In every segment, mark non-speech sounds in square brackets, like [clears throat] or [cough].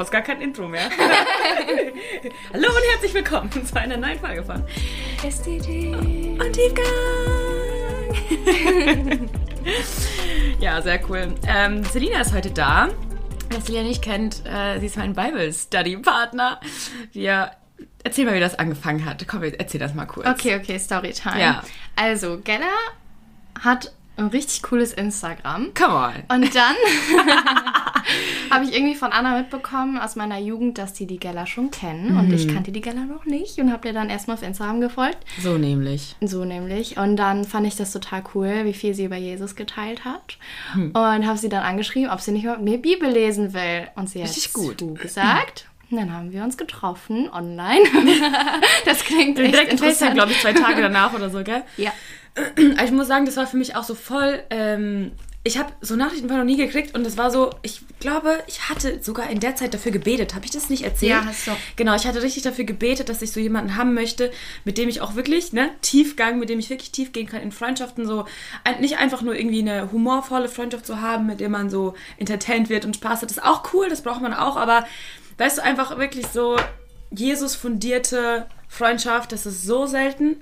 fast gar kein Intro mehr. [laughs] Hallo und herzlich willkommen [laughs] zu einer neuen Folge von STD. Und Tiefgang. [laughs] ja, sehr cool. Ähm, Selina ist heute da. Wer Selina nicht kennt, äh, sie ist mein Bible Study Partner. Wir Erzähl mal, wie das angefangen hat. Komm, erzähl das mal kurz. Okay, okay, Storytime. Ja. Also, Gella hat ein richtig cooles Instagram. Come on. Und dann [laughs] habe ich irgendwie von Anna mitbekommen aus meiner Jugend, dass die die Gella schon kennen. Und ich kannte die Gella noch nicht und habe dir dann erstmal auf Instagram gefolgt. So nämlich. So nämlich. Und dann fand ich das total cool, wie viel sie über Jesus geteilt hat. Und habe sie dann angeschrieben, ob sie nicht mit mir Bibel lesen will. Und sie hat Richtig gut. gesagt. Und dann haben wir uns getroffen online. [laughs] das klingt echt Direkt interessant. glaube ich, zwei Tage [laughs] danach oder so, gell? Ja. Aber ich muss sagen, das war für mich auch so voll. Ähm, ich habe so Nachrichten vorher noch nie gekriegt und das war so, ich glaube, ich hatte sogar in der Zeit dafür gebetet. Habe ich das nicht erzählt? Ja, hast du. Genau, ich hatte richtig dafür gebetet, dass ich so jemanden haben möchte, mit dem ich auch wirklich, ne, Tiefgang, mit dem ich wirklich tief gehen kann in Freundschaften. So nicht einfach nur irgendwie eine humorvolle Freundschaft zu haben, mit der man so entertained wird und Spaß hat. Das ist auch cool, das braucht man auch, aber weißt du, einfach wirklich so Jesus fundierte Freundschaft, das ist so selten.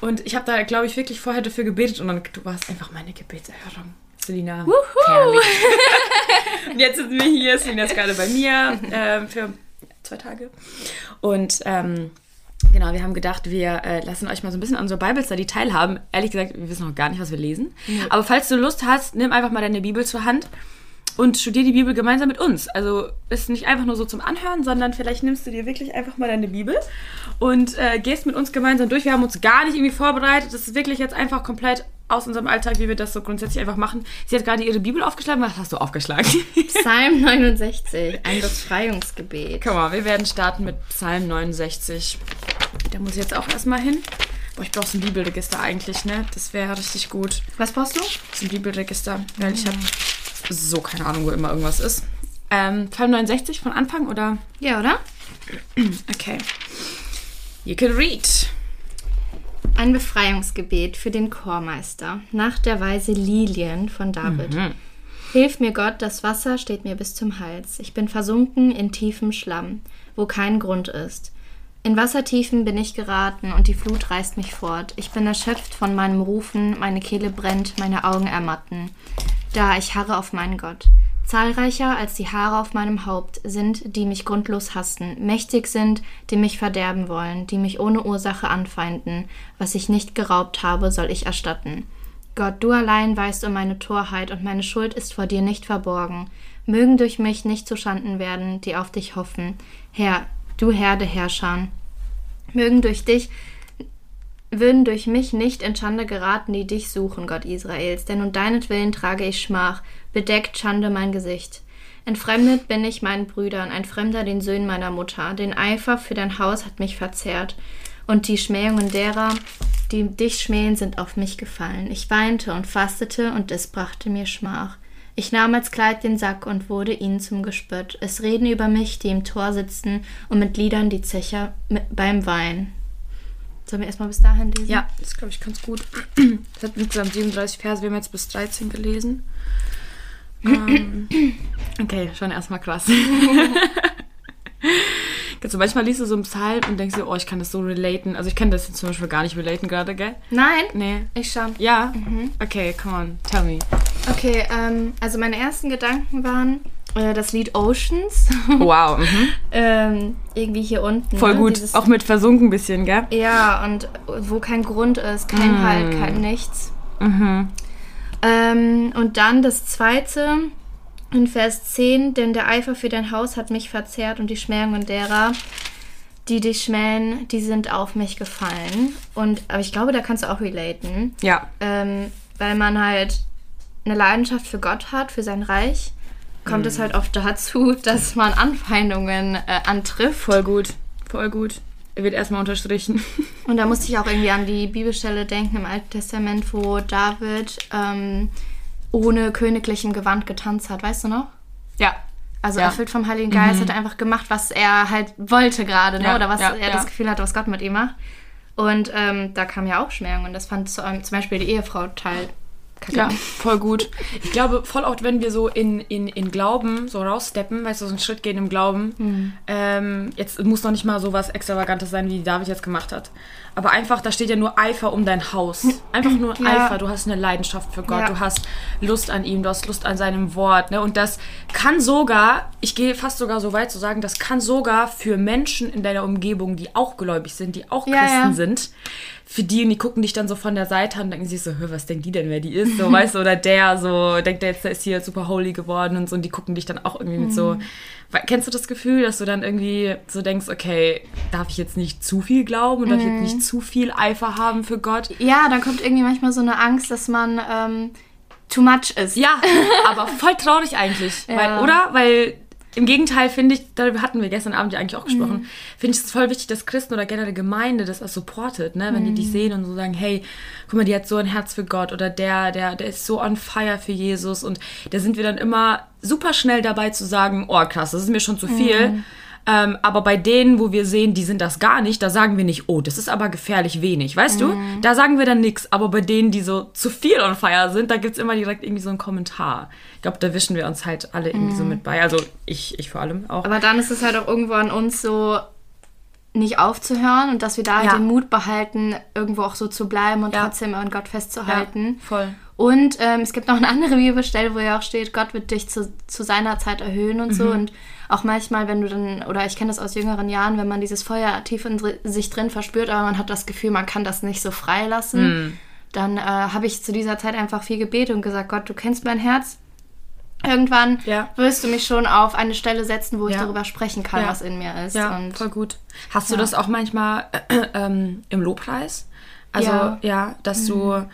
Und ich habe da, glaube ich, wirklich vorher dafür gebetet und dann, du warst einfach meine Gebetserhörung. Selina. [laughs] Und jetzt sind wir hier. Selina ist gerade bei mir ähm, für zwei Tage. Und ähm, genau, wir haben gedacht, wir äh, lassen euch mal so ein bisschen an unserer Bible Study teilhaben. Ehrlich gesagt, wir wissen noch gar nicht, was wir lesen. Aber falls du Lust hast, nimm einfach mal deine Bibel zur Hand und studier die Bibel gemeinsam mit uns. Also ist nicht einfach nur so zum Anhören, sondern vielleicht nimmst du dir wirklich einfach mal deine Bibel und äh, gehst mit uns gemeinsam durch. Wir haben uns gar nicht irgendwie vorbereitet. Das ist wirklich jetzt einfach komplett aus unserem Alltag, wie wir das so grundsätzlich einfach machen. Sie hat gerade ihre Bibel aufgeschlagen. Was hast du aufgeschlagen? Psalm [laughs] 69, ein Befreiungsgebet. Komm mal, wir werden starten mit Psalm 69. Da muss ich jetzt auch erstmal hin. Boah, ich brauche so ein Bibelregister eigentlich, ne? Das wäre richtig gut. Was brauchst du? So ein Bibelregister, weil ich habe so keine Ahnung, wo immer irgendwas ist. Ähm, Psalm 69 von Anfang oder? Ja, oder? Okay. You can read. Ein Befreiungsgebet für den Chormeister nach der Weise Lilien von David. Hilf mir Gott, das Wasser steht mir bis zum Hals. Ich bin versunken in tiefem Schlamm, wo kein Grund ist. In Wassertiefen bin ich geraten und die Flut reißt mich fort. Ich bin erschöpft von meinem Rufen, meine Kehle brennt, meine Augen ermatten. Da ich harre auf meinen Gott. Zahlreicher als die Haare auf meinem Haupt sind, die mich grundlos hassen, mächtig sind, die mich verderben wollen, die mich ohne Ursache anfeinden. Was ich nicht geraubt habe, soll ich erstatten. Gott, du allein weißt um meine Torheit und meine Schuld ist vor dir nicht verborgen. Mögen durch mich nicht zuschanden werden, die auf dich hoffen. Herr, du Herr der Herrscher. Mögen durch dich würden durch mich nicht in Schande geraten, die dich suchen, Gott Israels, denn um deinetwillen trage ich Schmach, bedeckt Schande mein Gesicht. Entfremdet bin ich meinen Brüdern, ein Fremder den Söhnen meiner Mutter. Den Eifer für dein Haus hat mich verzehrt, und die Schmähungen derer, die dich schmähen, sind auf mich gefallen. Ich weinte und fastete, und es brachte mir Schmach. Ich nahm als Kleid den Sack und wurde ihnen zum Gespött. Es reden über mich, die im Tor sitzen, und mit Liedern die Zecher beim Wein. Sollen wir erstmal bis dahin lesen? Ja, das glaube ich ganz gut. [clears throat] Das hat insgesamt 37 Verse. Wir haben jetzt bis 13 gelesen. ähm, [clears throat] okay, schon erstmal krass. [laughs] Du, manchmal liest du so einen Psalm und denkst dir, oh, ich kann das so relaten. Also ich kann das jetzt zum Beispiel gar nicht relaten gerade, gell? Nein? Nee. Ich schon. Ja? Okay, come on, tell me. Okay, ähm, also meine ersten Gedanken waren äh, das Lied Oceans. [laughs] Wow, mhm. ähm, irgendwie hier unten. voll ne? gut. Dieses, Auch mit versunken bisschen, gell? ja, und wo kein Grund ist, kein Mm. Halt, kein Nichts. Mhm. Ähm, und dann das zweite in Vers 10, denn der Eifer für dein Haus hat mich verzehrt und die Schmähungen derer, die dich schmähen, die sind auf mich gefallen. Und aber ich glaube, da kannst du auch relaten. Ja. ähm, weil man halt eine Leidenschaft für Gott hat, für sein Reich, kommt es halt oft dazu, [laughs] dass man Anfeindungen äh, antrifft. Voll gut. Voll gut. Er wird erstmal unterstrichen. [laughs] Und da musste ich auch irgendwie an die Bibelstelle denken im Alten Testament, wo David ähm, ohne königlichem Gewand getanzt hat, weißt du noch? Ja. Also Ja. erfüllt vom Heiligen Geist hat er einfach gemacht, was er halt wollte gerade, ne? Ja, oder was ja, er das Gefühl hatte, was Gott mit ihm macht. Und ähm, da kam ja auch Schmähung und das fand zu- zum Beispiel die Ehefrau total Kacke. Ja, voll gut. Ich glaube, voll oft, wenn wir so in, in, in Glauben so raussteppen, weißt du, so einen Schritt gehen im Glauben, Mhm. ähm, jetzt muss noch nicht mal so was Extravagantes sein, wie David jetzt gemacht hat. Aber einfach, da steht ja nur Eifer um dein Haus. Einfach nur [laughs] Ja. Eifer. Du hast eine Leidenschaft für Gott. Ja. Du hast Lust an ihm. Du hast Lust an seinem Wort. Ne? Und das kann sogar, ich gehe fast sogar so weit zu sagen, das kann sogar für Menschen in deiner Umgebung, die auch gläubig sind, die auch Ja, Christen sind, für die und die gucken dich dann so von der Seite an und denken sich so, "Hö, was denkt die denn, wer die ist? So, weißt du, oder der so, denkt der jetzt, der ist hier super holy geworden und so, und die gucken dich dann auch irgendwie mit so. Weil- Kennst du das Gefühl, dass du dann irgendwie so denkst, okay, darf ich jetzt nicht zu viel glauben und darf ich jetzt nicht zu viel Eifer haben für Gott? Ja, dann kommt irgendwie manchmal so eine Angst, dass man ähm, too much ist. Ja, aber voll traurig eigentlich. [laughs] Ja. Weil, oder? Weil im Gegenteil finde ich, darüber hatten wir gestern Abend ja eigentlich auch gesprochen, finde ich es voll wichtig, dass Christen oder generell Gemeinde das auch supportet, ne? Wenn die dich sehen und so sagen, hey, guck mal, die hat so ein Herz für Gott oder der, der, der ist so on fire für Jesus und da sind wir dann immer super schnell dabei zu sagen, oh krass, das ist mir schon zu viel. Ähm, aber bei denen, wo wir sehen, die sind das gar nicht, da sagen wir nicht, oh, das ist aber gefährlich wenig, weißt du? Da sagen wir dann nichts. Aber bei denen, die so zu viel on fire sind, da gibt es immer direkt irgendwie so einen Kommentar. Ich glaube, da wischen wir uns halt alle irgendwie so mit bei. Also ich, ich vor allem auch. Aber dann ist es halt auch irgendwo an uns so, nicht aufzuhören und dass wir da halt Ja. den Mut behalten, irgendwo auch so zu bleiben und Ja. trotzdem an Gott festzuhalten. voll. Und ähm, es gibt noch eine andere [laughs] Bibelstelle, wo ja auch steht, Gott wird dich zu, zu seiner Zeit erhöhen und Mhm. so. Und auch manchmal, wenn du dann, oder ich kenne das aus jüngeren Jahren, wenn man dieses Feuer tief in sich drin verspürt, aber man hat das Gefühl, man kann das nicht so freilassen, Mhm. dann äh, habe ich zu dieser Zeit einfach viel gebetet und gesagt, Gott, du kennst mein Herz. Irgendwann Ja. wirst du mich schon auf eine Stelle setzen, wo ich Ja. darüber sprechen kann, Ja. was in mir ist. Ja, und voll gut. Hast du das auch manchmal [clears throat] ähm, im Lobpreis? Also, ja, Ja. dass du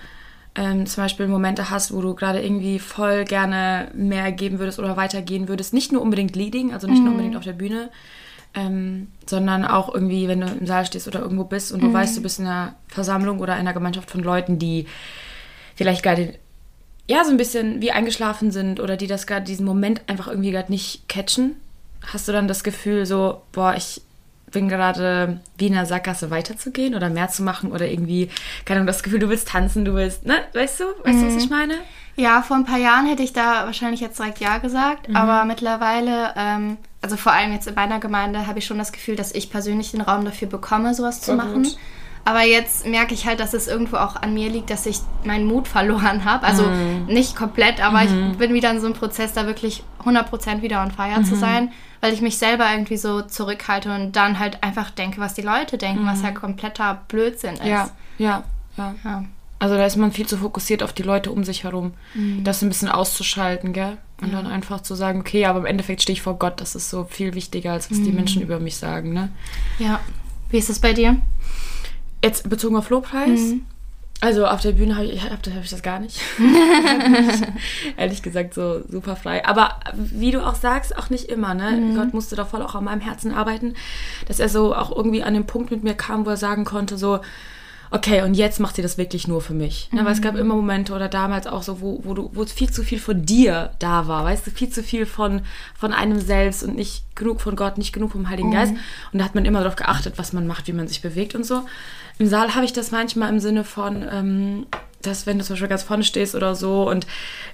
ähm, zum Beispiel Momente hast, wo du gerade irgendwie voll gerne mehr geben würdest oder weitergehen würdest. Nicht nur unbedingt Leading, also nicht nur unbedingt auf der Bühne, ähm, sondern auch irgendwie, wenn du im Saal stehst oder irgendwo bist und du weißt, du bist in einer Versammlung oder in einer Gemeinschaft von Leuten, die vielleicht gerade ja, so ein bisschen wie eingeschlafen sind oder die das gerade diesen Moment einfach irgendwie gerade nicht catchen, hast du dann das Gefühl so, boah, ich bin gerade wie in einer Sackgasse weiterzugehen oder mehr zu machen oder irgendwie, keine Ahnung, das Gefühl, du willst tanzen, du willst, ne, weißt du, weißt du, was ich meine? Ja, vor ein paar Jahren hätte ich da wahrscheinlich jetzt direkt Ja gesagt, aber mittlerweile, ähm, also vor allem jetzt in meiner Gemeinde, habe ich schon das Gefühl, dass ich persönlich den Raum dafür bekomme, sowas zu Voll machen. gut. Aber jetzt merke ich halt, dass es irgendwo auch an mir liegt, dass ich meinen Mut verloren habe. Also nicht komplett, aber ich bin wieder in so einem Prozess, da wirklich 100% wieder on fire zu sein, weil ich mich selber irgendwie so zurückhalte und dann halt einfach denke, was die Leute denken, was halt kompletter Blödsinn ist. Ja, ja, ja. Ja. Also da ist man viel zu fokussiert auf die Leute um sich herum, das ein bisschen auszuschalten, gell? Und dann einfach zu sagen, okay, aber im Endeffekt stehe ich vor Gott, das ist so viel wichtiger, als was die Menschen über mich sagen, ne? ja. Wie ist es bei dir? Jetzt bezogen auf Lobpreis. Also auf der Bühne habe ich, hab, hab ich das gar nicht. [laughs] [laughs] Ehrlich gesagt, so super frei. Aber wie du auch sagst, auch nicht immer. Ne? Gott musste da voll auch an meinem Herzen arbeiten, dass er so auch irgendwie an den Punkt mit mir kam, wo er sagen konnte, so, okay, und jetzt macht sie das wirklich nur für mich. Ne? Weil es gab immer Momente oder damals auch so, wo, wo, du, wo es viel zu viel von dir da war, weißt du, viel zu viel von, von einem selbst und nicht genug von Gott, nicht genug vom Heiligen Geist. Und da hat man immer darauf geachtet, was man macht, wie man sich bewegt und so. Im Saal habe ich das manchmal im Sinne von, ähm, dass wenn du zum Beispiel ganz vorne stehst oder so und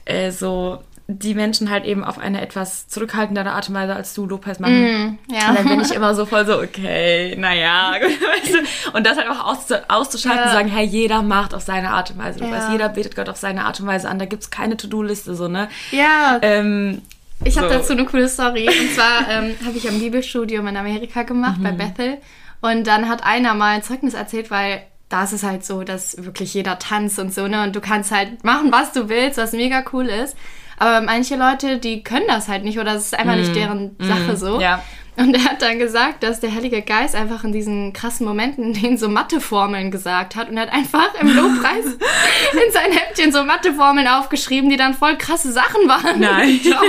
äh, so die Menschen halt eben auf eine etwas zurückhaltendere Art und Weise als du Lopez machen. ja. Und dann bin ich immer so voll so, okay, naja. [laughs] Weißt du? Und das halt auch auszu auszuschalten Ja. und sagen, hey, jeder macht auf seine Art und Weise. Du Ja. weißt, jeder betet Gott auf seine Art und Weise an. Da gibt es keine To-Do-Liste, so, ne? Ja, Ähm, Ich habe So. dazu eine coole Story. Und zwar ähm, [laughs] habe ich ein Bibelstudium in Amerika gemacht, bei Bethel. Und dann hat einer mal ein Zeugnis erzählt, weil da ist es halt so, dass wirklich jeder tanzt und so, ne? Und du kannst halt machen, was du willst, was mega cool ist. Aber manche Leute, die können das halt nicht oder es ist einfach nicht deren Sache so. ja. Und er hat dann gesagt, dass der Heilige Geist einfach in diesen krassen Momenten [laughs] denen so Matheformeln gesagt hat und er hat einfach im Lobpreis [laughs] in sein Heftchen so Matheformeln aufgeschrieben, die dann voll krasse Sachen waren. Nein. [laughs] Ja.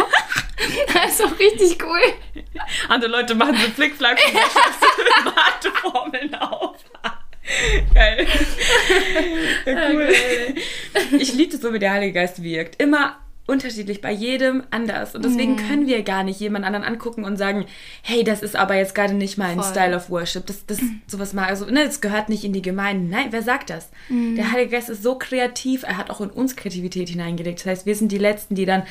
Das ist doch richtig cool. Andere Leute machen so Flickflack und ich so Warteformeln auf. Geil. Ja, cool. Ich liebe es so, wie der Heilige Geist wirkt. Immer unterschiedlich, bei jedem anders. Und deswegen Mhm. können wir gar nicht jemand anderen angucken und sagen, hey, das ist aber jetzt gerade nicht mein Voll. Style of Worship. Das, das, [clears throat] sowas mal, also, ne, das gehört nicht in die Gemeinde. Nein, wer sagt das? Mhm. Der Heilige Geist ist so kreativ, er hat auch in uns Kreativität hineingelegt. Das heißt, wir sind die Letzten, die dann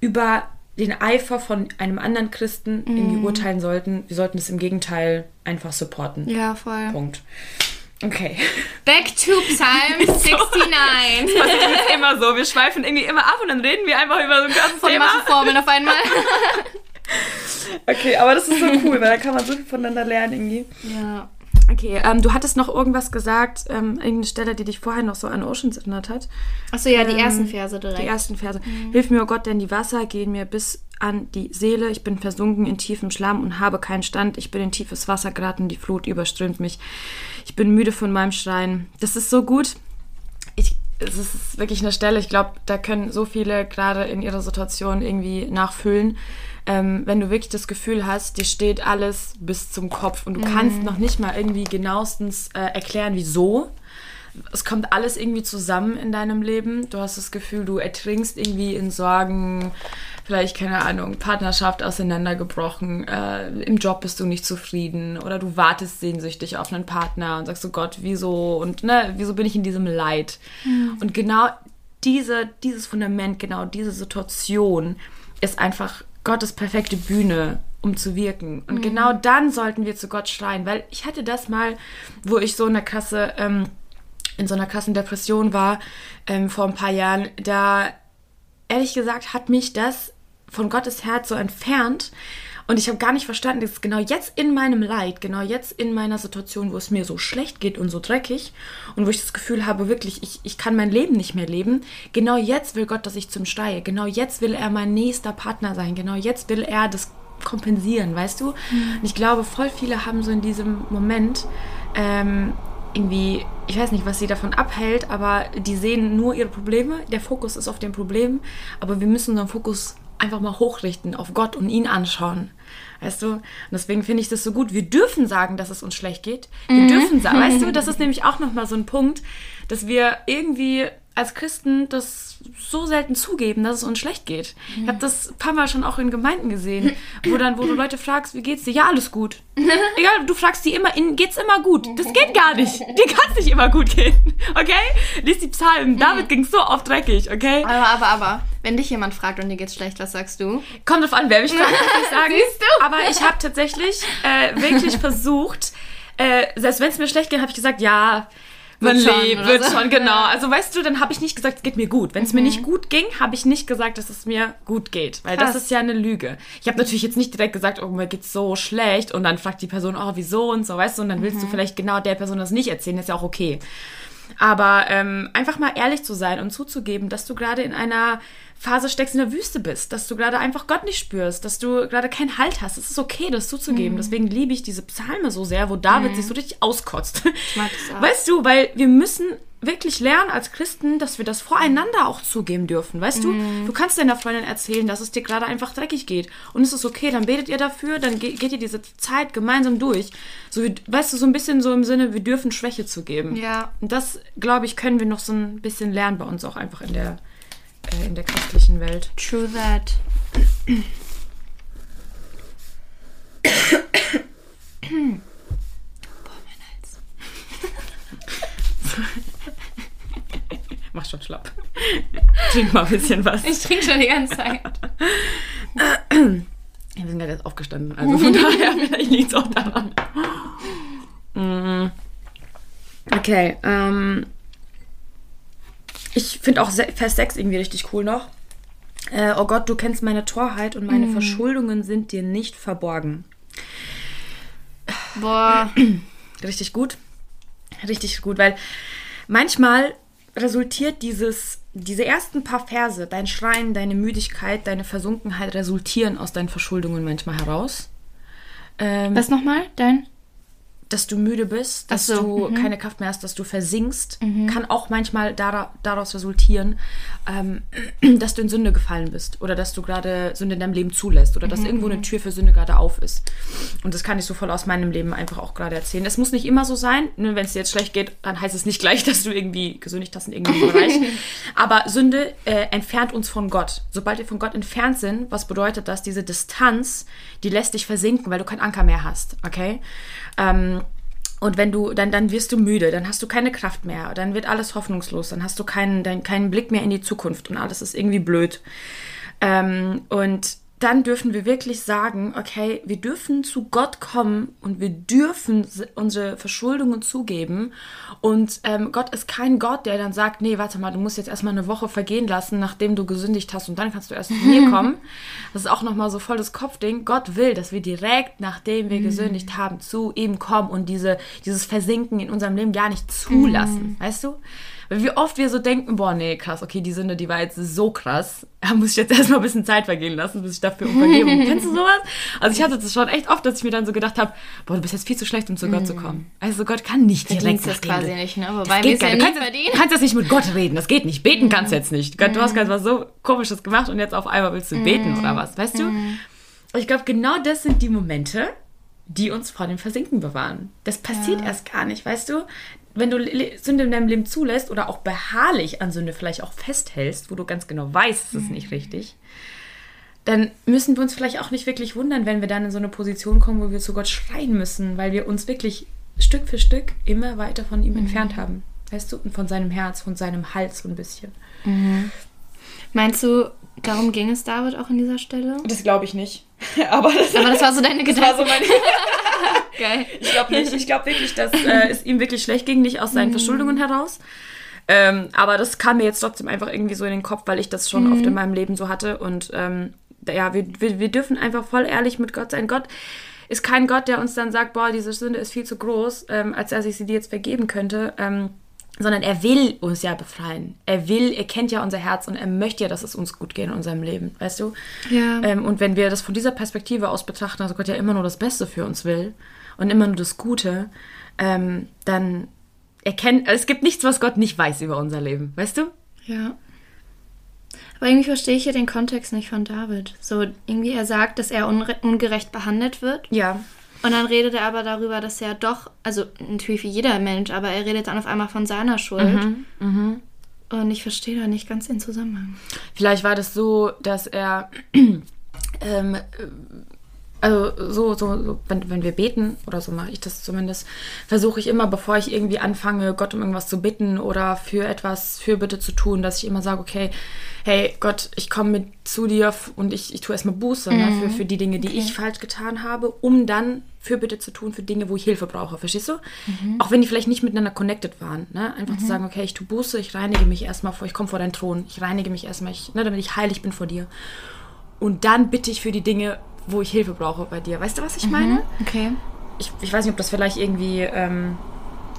über den Eifer von einem anderen Christen Mhm. irgendwie urteilen sollten. Wir sollten es im Gegenteil einfach supporten. Ja, voll. Punkt. Okay. Back to Psalm [laughs] 69. Das ist immer so. Wir schweifen irgendwie immer ab und dann reden wir einfach über so ein ganzes Voll Thema. Matheformeln auf einmal. [laughs] Okay, aber das ist so cool, weil da kann man so viel voneinander lernen irgendwie. Ja. Okay, ähm, du hattest noch irgendwas gesagt, ähm, irgendeine Stelle, die dich vorher noch so an Oceans erinnert hat. Achso, ja, die Ähm, ersten Verse direkt. Die ersten Verse. Hilf mir, oh Gott, denn die Wasser gehen mir bis an die Seele. Ich bin versunken in tiefem Schlamm und habe keinen Stand. Ich bin in tiefes Wasser geraten, die Flut überströmt mich. Ich bin müde von meinem Schreien. Das ist so gut. Ich, es ist wirklich eine Stelle, ich glaube, da können so viele gerade in ihrer Situation irgendwie nachfühlen. Ähm, wenn du wirklich das Gefühl hast, dir steht alles bis zum Kopf und du kannst noch nicht mal irgendwie genauestens äh, erklären, wieso es kommt alles irgendwie zusammen in deinem Leben. Du hast das Gefühl, du ertrinkst irgendwie in Sorgen, vielleicht, keine Ahnung, Partnerschaft auseinandergebrochen, äh, im Job bist du nicht zufrieden oder du wartest sehnsüchtig auf einen Partner und sagst so, Gott, wieso und ne, wieso bin ich in diesem Leid? Und genau diese, dieses Fundament, genau diese Situation ist einfach Gottes perfekte Bühne, um zu wirken. Und genau dann sollten wir zu Gott schreien, weil ich hatte das mal, wo ich so in der Kasse, ähm, in so einer krassen Depression war, ähm, vor ein paar Jahren, da ehrlich gesagt hat mich das von Gottes Herz so entfernt. Und ich habe gar nicht verstanden, dass genau jetzt in meinem Leid, genau jetzt in meiner Situation, wo es mir so schlecht geht und so dreckig und wo ich das Gefühl habe, wirklich, ich, ich kann mein Leben nicht mehr leben, genau jetzt will Gott, dass ich zum Steige. Genau jetzt will er mein nächster Partner sein. Genau jetzt will er das kompensieren, weißt du? Und ich glaube, voll viele haben so in diesem Moment ähm, irgendwie, ich weiß nicht, was sie davon abhält, aber die sehen nur ihre Probleme. Der Fokus ist auf den Problemen, aber wir müssen unseren Fokus einfach mal hochrichten auf Gott und ihn anschauen. Weißt du? Und deswegen finde ich das so gut. Wir dürfen sagen, dass es uns schlecht geht. Wir dürfen sagen, weißt du, [laughs] das ist nämlich auch nochmal so ein Punkt, dass wir irgendwie als Christen das so selten zugeben, dass es uns schlecht geht. Ich habe das ein paar Mal schon auch in Gemeinden gesehen, wo dann, wo du Leute fragst, wie geht's dir? Ja, alles gut. [laughs] Egal, du fragst die immer, geht's immer gut. Das geht gar nicht. Dir kann es nicht immer gut gehen. Okay? Lies die Psalmen. David ging so oft dreckig, okay? Aber, aber, aber, wenn dich jemand fragt und dir geht's schlecht, was sagst du? Kommt drauf an, wer mich fragt, was ich sagen. Siehst du? Aber ich habe tatsächlich äh, wirklich [laughs] versucht, äh, selbst wenn es mir schlecht geht, habe ich gesagt, ja, man lebt, wird schon, genau. Also weißt du, dann habe ich nicht gesagt, es geht mir gut. Wenn es mir nicht gut ging, habe ich nicht gesagt, dass es mir gut geht. Weil Krass. das ist ja eine Lüge. Ich habe natürlich jetzt nicht direkt gesagt, oh, mir geht's so schlecht und dann fragt die Person, oh, wieso und so, weißt du, und dann willst du vielleicht genau der Person das nicht erzählen, ist ja auch okay. Aber ähm, einfach mal ehrlich zu sein und zuzugeben, dass du gerade in einer Phase steckst in der Wüste bist, dass du gerade einfach Gott nicht spürst, dass du gerade keinen Halt hast. Es ist okay, das zuzugeben. Deswegen liebe ich diese Psalme so sehr, wo David sich so richtig auskotzt. Ich mag das auch. Weißt du, weil wir müssen wirklich lernen als Christen, dass wir das voreinander auch zugeben dürfen. Weißt du, du kannst deiner Freundin erzählen, dass es dir gerade einfach dreckig geht. Und es ist okay, dann betet ihr dafür, dann ge geht ihr diese Zeit gemeinsam durch. So, wie- weißt du, so ein bisschen so im Sinne, wir dürfen Schwäche zugeben. Ja. Und das, glaube ich, können wir noch so ein bisschen lernen bei uns auch einfach in der, äh, in der christlichen Welt. True that. [coughs] [laughs] Mach schon schlapp. [laughs] Trink mal ein bisschen was. Ich trinke schon die ganze Zeit. Wir sind gerade jetzt aufgestanden, also von [laughs] daher vielleicht liegt es auch daran. Mm. Okay, ähm, ich finde auch Vers 6 irgendwie richtig cool noch. Äh, oh Gott, du kennst meine Torheit und meine Verschuldungen sind dir nicht verborgen. Boah. [clears throat] Richtig gut. Richtig gut, weil manchmal resultiert dieses, diese ersten paar Verse, dein Schreien, deine Müdigkeit, deine Versunkenheit resultieren aus deinen Verschuldungen manchmal heraus. Ähm, Was nochmal? Dein? Dass du müde bist, dass so, du mhm. keine Kraft mehr hast, dass du versinkst, kann auch manchmal dara daraus resultieren, ähm, [clears throat] dass du in Sünde gefallen bist oder dass du gerade Sünde in deinem Leben zulässt oder dass Mhm, irgendwo eine Tür für Sünde gerade auf ist. Und das kann ich so voll aus meinem Leben einfach auch gerade erzählen. Es muss nicht immer so sein. Ne, Wenn es dir jetzt schlecht geht, dann heißt es nicht gleich, [laughs] dass du irgendwie gesündigt hast in irgendeinem Bereich. [laughs] Aber Sünde äh, entfernt uns von Gott. Sobald wir von Gott entfernt sind, was bedeutet das? Diese Distanz, die lässt dich versinken, weil du keinen Anker mehr hast. Okay? Ähm, und wenn du, dann, dann wirst du müde, dann hast du keine Kraft mehr, dann wird alles hoffnungslos, dann hast du keinen, dein, keinen Blick mehr in die Zukunft und alles ist irgendwie blöd. Ähm, und dann dürfen wir wirklich sagen, okay, wir dürfen zu Gott kommen und wir dürfen unsere Verschuldungen zugeben. Und ähm, Gott ist kein Gott, der dann sagt, nee, warte mal, du musst jetzt erstmal eine Woche vergehen lassen, nachdem du gesündigt hast und dann kannst du erst zu mir [laughs] kommen. Das ist auch nochmal so voll das Kopfding. Gott will, dass wir direkt, nachdem wir gesündigt haben, zu ihm kommen und diese, dieses Versinken in unserem Leben gar nicht zulassen. Weißt du? Weil wie oft wir so denken, boah, nee, krass, okay, die Sünde, die war jetzt so krass. Da muss ich jetzt erstmal ein bisschen Zeit vergehen lassen, bis ich dafür um Vergebung. [laughs] Kennst du sowas? Also ich hatte das schon echt oft, dass ich mir dann so gedacht habe, boah, du bist jetzt viel zu schlecht, um zu Gott zu kommen. Also Gott kann nicht direkt das quasi du- nicht, ne? Das Wobei wir geht gar ja nicht. Du kannst, verdienen. kannst jetzt nicht mit Gott reden. Das geht nicht. Beten kannst du jetzt nicht. Gott, Du hast gerade was so Komisches gemacht und jetzt auf einmal willst du beten oder was. Weißt du? Ich glaube, genau das sind die Momente, die uns vor dem Versinken bewahren. Das passiert erst gar nicht, weißt du? Wenn du Sünde in deinem Leben zulässt oder auch beharrlich an Sünde vielleicht auch festhältst, wo du ganz genau weißt, es ist nicht richtig, dann müssen wir uns vielleicht auch nicht wirklich wundern, wenn wir dann in so eine Position kommen, wo wir zu Gott schreien müssen, weil wir uns wirklich Stück für Stück immer weiter von ihm entfernt haben. Weißt du? Von seinem Herz, von seinem Hals so ein bisschen. Meinst du, darum ging es David auch an dieser Stelle? Das glaube ich nicht. [laughs] Aber das, Aber das war so deine das war so Gedanken. [laughs] Geil. Ich glaube nicht. Ich glaube wirklich, dass äh, es ihm wirklich schlecht ging, nicht aus seinen Verschuldungen heraus. Ähm, aber das kam mir jetzt trotzdem einfach irgendwie so in den Kopf, weil ich das schon oft in meinem Leben so hatte. Und ähm, ja, wir, wir, wir dürfen einfach voll ehrlich mit Gott sein. Gott ist kein Gott, der uns dann sagt, boah, diese Sünde ist viel zu groß, ähm, als dass ich sie dir jetzt vergeben könnte. Ähm, sondern er will uns ja befreien. Er will, er kennt ja unser Herz und er möchte ja, dass es uns gut geht in unserem Leben, weißt du? Ja. Ähm, und wenn wir das von dieser Perspektive aus betrachten, also Gott ja immer nur das Beste für uns will und immer nur das Gute, ähm, dann erkennt, es gibt nichts, was Gott nicht weiß über unser Leben, weißt du? Ja. Aber irgendwie verstehe ich hier den Kontext nicht von David. So, irgendwie er sagt, dass er ungerecht behandelt wird. Ja. Und dann redet er aber darüber, dass er doch, also natürlich wie jeder Mensch, aber er redet dann auf einmal von seiner Schuld. Mhm, Und ich verstehe da nicht ganz den Zusammenhang. Vielleicht war das so, dass er, [clears throat] ähm, äh, also so, so, so wenn, wenn wir beten, oder so mache ich das zumindest, versuche ich immer, bevor ich irgendwie anfange, Gott um irgendwas zu bitten oder für etwas Fürbitte zu tun, dass ich immer sage, okay, hey Gott, ich komme mit zu dir und ich, ich tue erstmal Buße ne, für, für die Dinge, die ich falsch getan habe, um dann Fürbitte zu tun für Dinge, wo ich Hilfe brauche. Verstehst du? Auch wenn die vielleicht nicht miteinander connected waren. Ne? Einfach zu sagen, okay, ich tue Buße, ich reinige mich erstmal vor, ich komme vor deinen Thron, ich reinige mich erstmal, ich, ne, damit ich heilig bin vor dir. Und dann bitte ich für die Dinge, wo ich Hilfe brauche bei dir. Weißt du, was ich meine? Okay. Ich, ich weiß nicht, ob das vielleicht irgendwie ähm,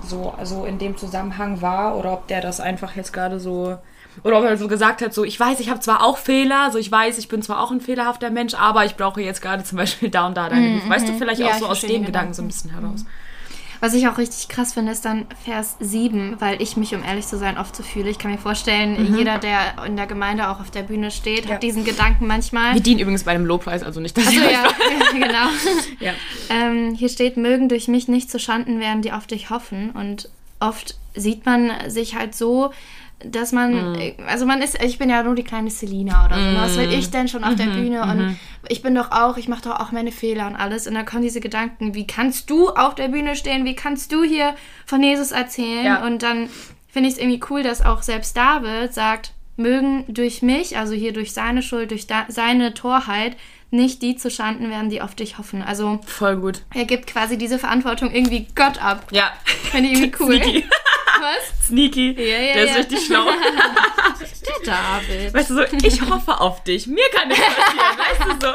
so also in dem Zusammenhang war oder ob der das einfach jetzt gerade so oder ob er so gesagt hat, so ich weiß, ich habe zwar auch Fehler, so ich weiß, ich bin zwar auch ein fehlerhafter Mensch, aber ich brauche jetzt gerade zum Beispiel da und da deine Hilfe. Weißt du, vielleicht Ja, auch so aus dem Gedanken so ein bisschen heraus. Was ich auch richtig krass finde, ist dann Vers 7, weil ich mich, um ehrlich zu sein, oft so fühle. Ich kann mir vorstellen, jeder, der in der Gemeinde auch auf der Bühne steht, Mhm. Ja. hat diesen Gedanken manchmal. Wir dienen übrigens bei einem Lobpreis, also nicht, dass Also ja, euch- [laughs] genau. [laughs] ja. Ähm, hier steht, mögen durch mich nicht zu Schanden werden, die auf dich hoffen. Und oft sieht man sich halt so, dass man, Mhm. also man ist, ich bin ja nur die kleine Selina oder so. ne? Was will ich denn schon auf Mhm. der Bühne? Und ich bin doch auch, ich mache doch auch meine Fehler und alles. Und dann kommen diese Gedanken, wie kannst du auf der Bühne stehen? Wie kannst du hier von Jesus erzählen? Ja. Und dann finde ich es irgendwie cool, dass auch selbst David sagt, mögen durch mich, also hier durch seine Schuld, durch seine Torheit, nicht die zu Schanden werden, die auf dich hoffen. Also Voll gut. er gibt quasi diese Verantwortung irgendwie Gott ab. Ja. Finde ich irgendwie [laughs] cool. [laughs] Was? Sneaky. Ja, ja, Der ist ja. richtig schlau. [laughs] Der David. Weißt du, so, ich hoffe auf dich. Mir kann das passieren, [laughs] weißt du so.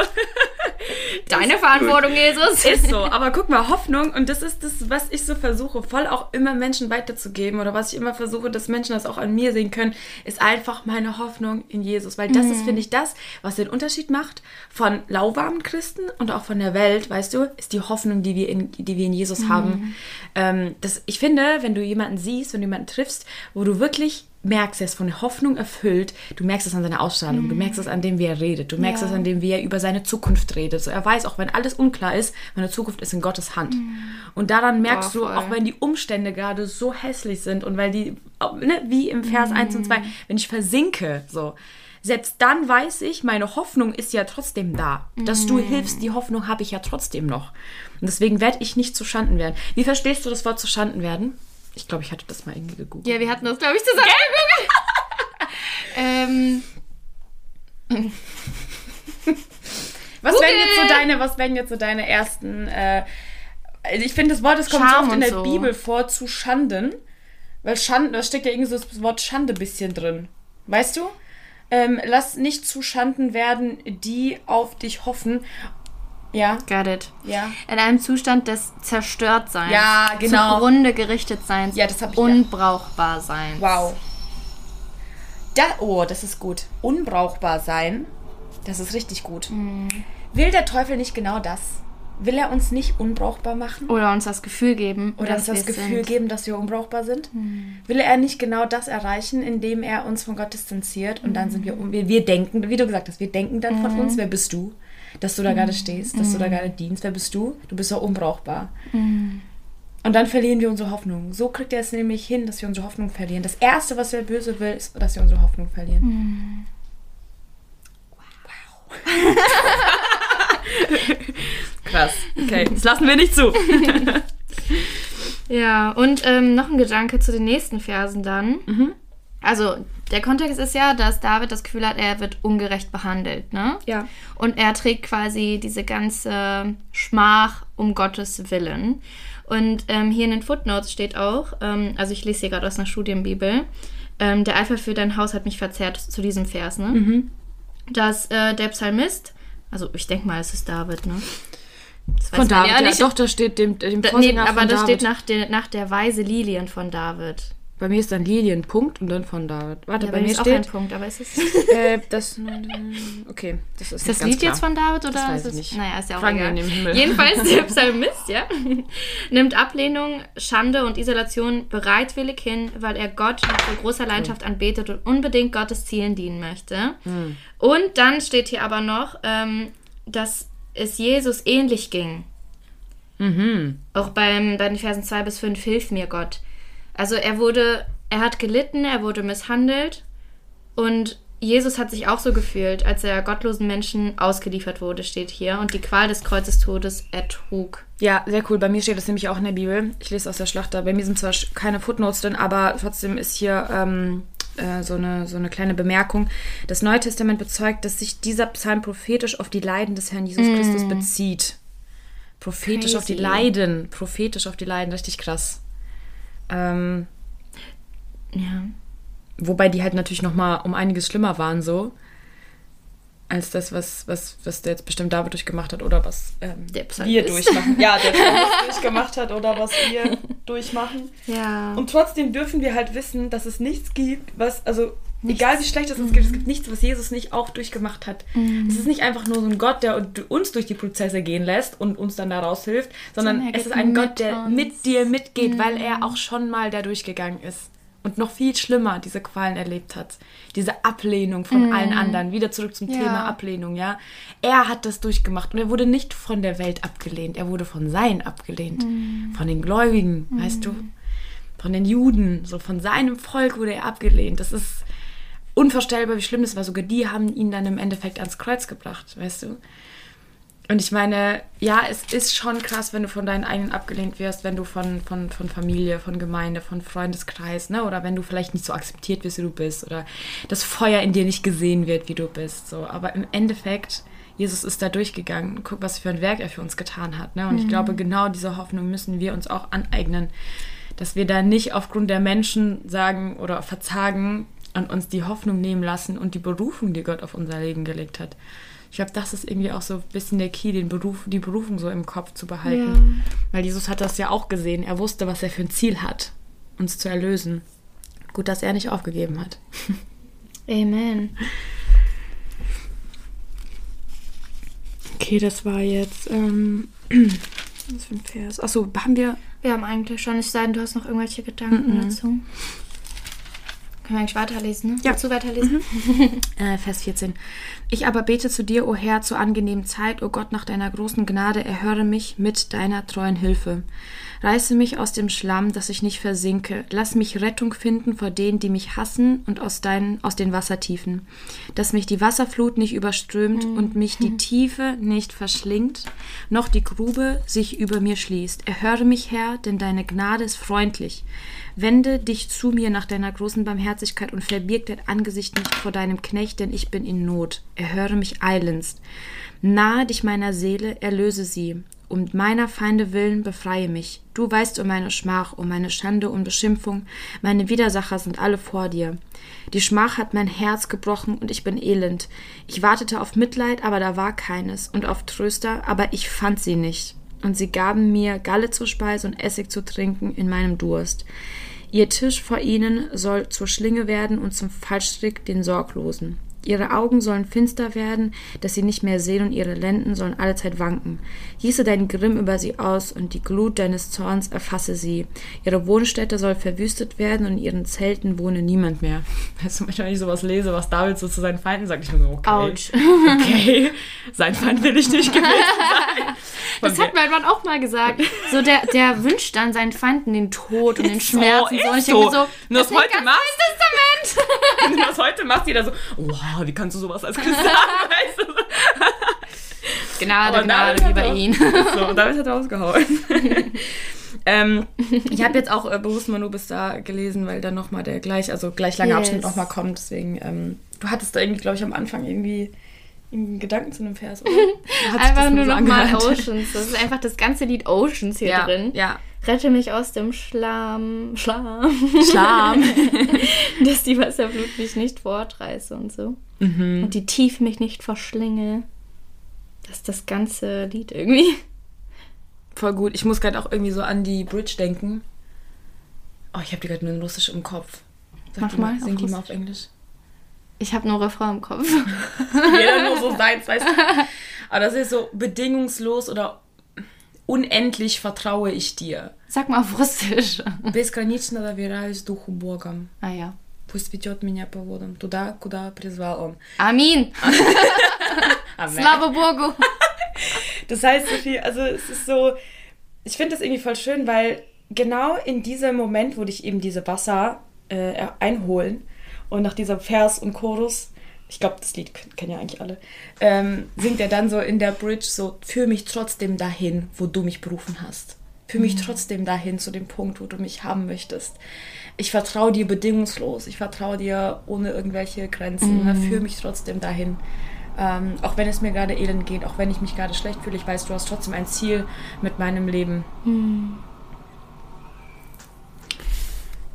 Deine Verantwortung, Jesus. Ist so, [laughs] aber guck mal, Hoffnung, und das ist das, was ich so versuche, voll auch immer Menschen weiterzugeben oder was ich immer versuche, dass Menschen das auch an mir sehen können, ist einfach meine Hoffnung in Jesus. Weil das ist, finde ich, das, was den Unterschied macht von lauwarmen Christen und auch von der Welt, weißt du, ist die Hoffnung, die wir in, die wir in Jesus haben. Ähm, das, ich finde, wenn du jemanden siehst, wenn du jemanden triffst, wo du wirklich merkst, er ist von Hoffnung erfüllt. Du merkst es an seiner Ausstrahlung, du merkst es an dem, wie er redet, du merkst Ja. es an dem, wie er über seine Zukunft redet. So, er weiß, auch wenn alles unklar ist, meine Zukunft ist in Gottes Hand. Und daran merkst Boah, du, auch wenn die Umstände gerade so hässlich sind und weil die, ne, wie im Vers 1 und 2, wenn ich versinke, so. Selbst dann weiß ich, meine Hoffnung ist ja trotzdem da. Dass du hilfst, die Hoffnung habe ich ja trotzdem noch. Und deswegen werde ich nicht zu Schanden werden. Wie verstehst du das Wort zu Schanden werden? Ich glaube, ich hatte das mal irgendwie gegoogelt. Ja, wir hatten das, glaube ich, zusammen. [laughs] ähm, [laughs] Was Google! wären jetzt so deine, was wären jetzt so deine ersten, äh, also ich finde das Wort, das kommt so oft in der so. Bibel vor, zu Schanden. Weil Schanden, da steckt ja irgendwie so das Wort Schande bisschen drin. Weißt du? Ähm, lass nicht zu Schanden werden, die auf dich hoffen. Ja, got it. ja. In einem Zustand des Zerstörtseins. Ja, genau. Zugrunde gerichtet Seins. Ja, das hab ich ja. Unbrauchbar sein. Wow. Da, oh, das ist gut. Unbrauchbar sein, das ist richtig gut. Mhm. Will der Teufel nicht genau das? Will er uns nicht unbrauchbar machen? Oder uns das Gefühl geben, Oder uns das Gefühl sind. geben, dass wir unbrauchbar sind? Will er nicht genau das erreichen, indem er uns von Gott distanziert und dann sind wir, wir, wir denken, wie du gesagt hast, wir denken dann von uns, wer bist du? Dass du da gerade stehst, dass du da gerade dienst, wer bist du? Du bist ja unbrauchbar. Und dann verlieren wir unsere Hoffnung. So kriegt er es nämlich hin, dass wir unsere Hoffnung verlieren. Das Erste, was der Böse will, ist, dass wir unsere Hoffnung verlieren. Wow. [laughs] Krass. Okay, das lassen wir nicht zu. [laughs] Ja, und ähm, noch ein Gedanke zu den nächsten Versen dann. Mhm. Also, der Kontext ist ja, dass David das Gefühl hat, er wird ungerecht behandelt, ne? Ja. Und er trägt quasi diese ganze Schmach um Gottes Willen. Und ähm, hier in den Footnotes steht auch, ähm, also ich lese hier gerade aus einer Studienbibel, ähm, der Eifer für dein Haus hat mich verzerrt zu diesem Vers, ne? Mhm. Dass äh, der Psalmist, also ich denke mal, es ist David, ne? Das Von David, ja, nicht. doch, da steht dem, dem Da, nee, aber von da David. steht nach der, nach der Weise Lilien von David. Bei mir ist dann Lilien, Punkt und dann von David. Warte, Ja, bei mir ist auch ein steht. Punkt, aber ist es. [laughs] Äh, das. [laughs] Okay, das ist, Ist das Lied jetzt von David oder Das weiß ist es, ich nicht. Naja, ist ja auch wir egal. in den Himmel. Jedenfalls der [laughs] Psalmist, ja, nimmt Ablehnung, Schande und Isolation bereitwillig hin, weil er Gott mit so großer Leidenschaft anbetet und unbedingt Gottes Zielen dienen möchte. Hm. Und dann steht hier aber noch, ähm, dass es Jesus ähnlich ging. Mhm. Auch beim, bei den Versen 2 bis 5, hilf mir Gott. Also er wurde, er hat gelitten, er wurde misshandelt und Jesus hat sich auch so gefühlt, als er gottlosen Menschen ausgeliefert wurde, steht hier, und die Qual des Kreuzestodes ertrug. Ja, sehr cool. Bei mir steht das nämlich auch in der Bibel. Ich lese aus der Schlachter. Bei mir sind zwar keine Footnotes drin, aber trotzdem ist hier ähm, äh, so, eine, so eine kleine Bemerkung. Das Neue Testament bezeugt, dass sich dieser Psalm prophetisch auf die Leiden des Herrn Jesus Christus bezieht. Prophetisch auf die Crazy. Leiden. Prophetisch auf die Leiden. Richtig krass. Ähm, Ja. Wobei die halt natürlich noch mal um einiges schlimmer waren so. Als das, was, was, was der jetzt bestimmt David durchgemacht hat oder was ähm, wir durchmachen. Ja, der Psalmist [laughs] durchgemacht hat oder was wir durchmachen. Ja. Und trotzdem dürfen wir halt wissen, dass es nichts gibt, was, also egal wie schlecht es uns gibt, es gibt nichts, was Jesus nicht auch durchgemacht hat. Es ist nicht einfach nur so ein Gott, der uns durch die Prozesse gehen lässt und uns dann da raushilft, sondern er es ist ein Gott, der uns. mit dir mitgeht, weil er auch schon mal da durchgegangen ist. Und noch viel schlimmer diese Qualen erlebt hat. Diese Ablehnung von allen anderen. Wieder zurück zum Ja. Thema Ablehnung, ja. Er hat das durchgemacht und er wurde nicht von der Welt abgelehnt. Er wurde von Sein abgelehnt. Von den Gläubigen, weißt du? Von den Juden. So von seinem Volk wurde er abgelehnt. Das ist unvorstellbar, wie schlimm das war. Sogar die haben ihn dann im Endeffekt ans Kreuz gebracht, weißt du? Und ich meine, ja, es ist schon krass, wenn du von deinen eigenen abgelehnt wirst, wenn du von, von, von Familie, von Gemeinde, von Freundeskreis, ne? Oder wenn du vielleicht nicht so akzeptiert wirst, wie du bist, oder das Feuer in dir nicht gesehen wird, wie du bist. So. Aber im Endeffekt, Jesus ist da durchgegangen. Guck, was für ein Werk er für uns getan hat. Ne? Und ich glaube, genau diese Hoffnung müssen wir uns auch aneignen. Dass wir da nicht aufgrund der Menschen sagen oder verzagen und uns die Hoffnung nehmen lassen und die Berufung, die Gott auf unser Leben gelegt hat Ich glaube, das ist irgendwie auch so ein bisschen der Key, den Beruf, die Berufung so im Kopf zu behalten. Ja. Weil Jesus hat das ja auch gesehen. Er wusste, was er für ein Ziel hat, uns zu erlösen. Gut, dass er nicht aufgegeben hat. [laughs] Amen. Okay, das war jetzt. Ähm, [clears throat] was für ein Vers? Achso, haben wir. Wir haben eigentlich schon. Es sei denn, du hast noch irgendwelche Gedanken mm -mm. dazu. Können wir eigentlich weiterlesen? Ne? Ja. Dazu weiterlesen? Mhm. [laughs] äh, Vers 14. Ich aber bete zu dir, o Herr, zur angenehmen Zeit, o Gott, nach deiner großen Gnade, erhöre mich mit deiner treuen Hilfe. Reiße mich aus dem Schlamm, dass ich nicht versinke. Lass mich Rettung finden vor denen, die mich hassen und aus, deinen, aus den Wassertiefen. Dass mich die Wasserflut nicht überströmt mhm. und mich die [laughs] Tiefe nicht verschlingt, noch die Grube sich über mir schließt. Erhöre mich, Herr, denn deine Gnade ist freundlich. Wende dich zu mir nach deiner großen Barmherzigkeit und verbirg dein Angesicht nicht vor deinem Knecht, denn ich bin in Not. Erhöre mich eilendst. Nahe dich meiner Seele, erlöse sie um meiner Feinde willen befreie mich. Du weißt um meine Schmach, um meine Schande und Beschimpfung. Meine Widersacher sind alle vor dir. Die Schmach hat mein Herz gebrochen und ich bin elend. Ich wartete auf Mitleid, aber da war keines, und auf Tröster, aber ich fand sie nicht. Und sie gaben mir Galle zur Speise und Essig zu trinken in meinem Durst. Ihr Tisch vor ihnen soll zur Schlinge werden und zum Fallstrick den Sorglosen. Ihre Augen sollen finster werden, dass sie nicht mehr sehen, und ihre Lenden sollen allezeit wanken. Gieße deinen Grimm über sie aus, und die Glut deines Zorns erfasse sie. Ihre Wohnstätte soll verwüstet werden, und in ihren Zelten wohne niemand mehr. [laughs] Weißt du, manchmal, wenn ich sowas lese, was David so zu seinen Feinden sagt, ich mir so, okay. Autsch. Okay, [laughs] sein Feind will ich nicht gewesen sein. das hat mein Mann auch mal gesagt. So, der, der wünscht dann seinen Feinden den Tod und den Schmerz. So, und so. Und ich so. so, Nur das heute machst. Testament. [laughs] was heute machst, jeder so, wow wie kannst du sowas als Christ sagen? [laughs] weißt du? Gnade, Gnade, wie bei ihm. So, David hat rausgehauen. [laughs] ähm, ich habe jetzt auch äh, bewusst mal nur bis da gelesen, weil dann nochmal der gleich, also gleich lange yes. Abschnitt nochmal kommt. Deswegen, ähm, du hattest da irgendwie, glaube ich, am Anfang irgendwie einen Gedanken zu einem Vers, oder? einfach nur, nur nochmal Oceans. Das ist einfach das ganze Lied Oceans hier ja, drin. Ja. Rette mich aus dem Schlamm. Schlamm. Schlamm. [laughs] Dass die Wasserflut mich nicht fortreiße und so. Mhm. Und die Tiefe mich nicht verschlinge. Das ist das ganze Lied irgendwie. Voll gut. Ich muss gerade auch irgendwie so an die Bridge denken. Oh, ich habe die gerade nur in Russisch im Kopf. Sag Mach mal. Sing die mal auf Englisch. Ich habe nur Refrain im Kopf. [laughs] Jeder nur so [laughs] seins, weißt du. Aber das ist so bedingungslos oder unendlich vertraue ich dir. Sag mal auf Russisch. [laughs] Бесконечно доверяюсь духу Богом. А я. Пусть ведет меня по водам туда, куда призвал он. Амин. Slava Bogu. Das heißt, Sophie, also es ist so, ich finde das irgendwie voll schön, weil genau in diesem Moment, wo dich eben diese Wasser äh, einholen und nach dieser Vers und Chorus, ich glaube, das Lied kennen ja eigentlich alle, ähm, singt er dann so in der Bridge so, führ mich trotzdem dahin, wo du mich berufen hast. Führ mich mhm. trotzdem dahin zu dem Punkt, wo du mich haben möchtest ich vertraue dir bedingungslos, ich vertraue dir ohne irgendwelche Grenzen, mhm. führe mich trotzdem dahin. Ähm, auch wenn es mir gerade elend geht, auch wenn ich mich gerade schlecht fühle, ich weiß, du hast trotzdem ein Ziel mit meinem Leben. Mhm.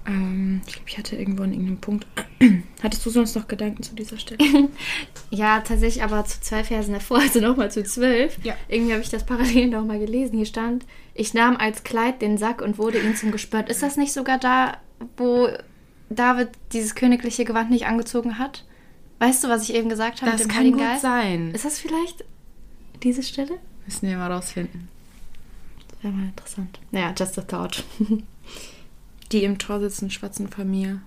Ähm, ich glaube, ich hatte irgendwo an irgendeinem Punkt. [clears throat] Hattest du sonst noch Gedanken zu dieser Stelle? [laughs] ja, tatsächlich, aber zu zwei Versen davor, [laughs] also nochmal zu zwölf. Ja. Irgendwie habe ich das parallel nochmal gelesen. Hier stand, ich nahm als Kleid den Sack und wurde ihm zum Gespött. Ist das nicht sogar da, wo David dieses königliche Gewand nicht angezogen hat? Weißt du, was ich eben gesagt habe? Das mit dem kann gut Geist? sein. Ist das vielleicht diese Stelle? Müssen wir mal rausfinden. Das wäre mal interessant. Naja, just a thought. [laughs] Die im Tor sitzen, schwatzen mir.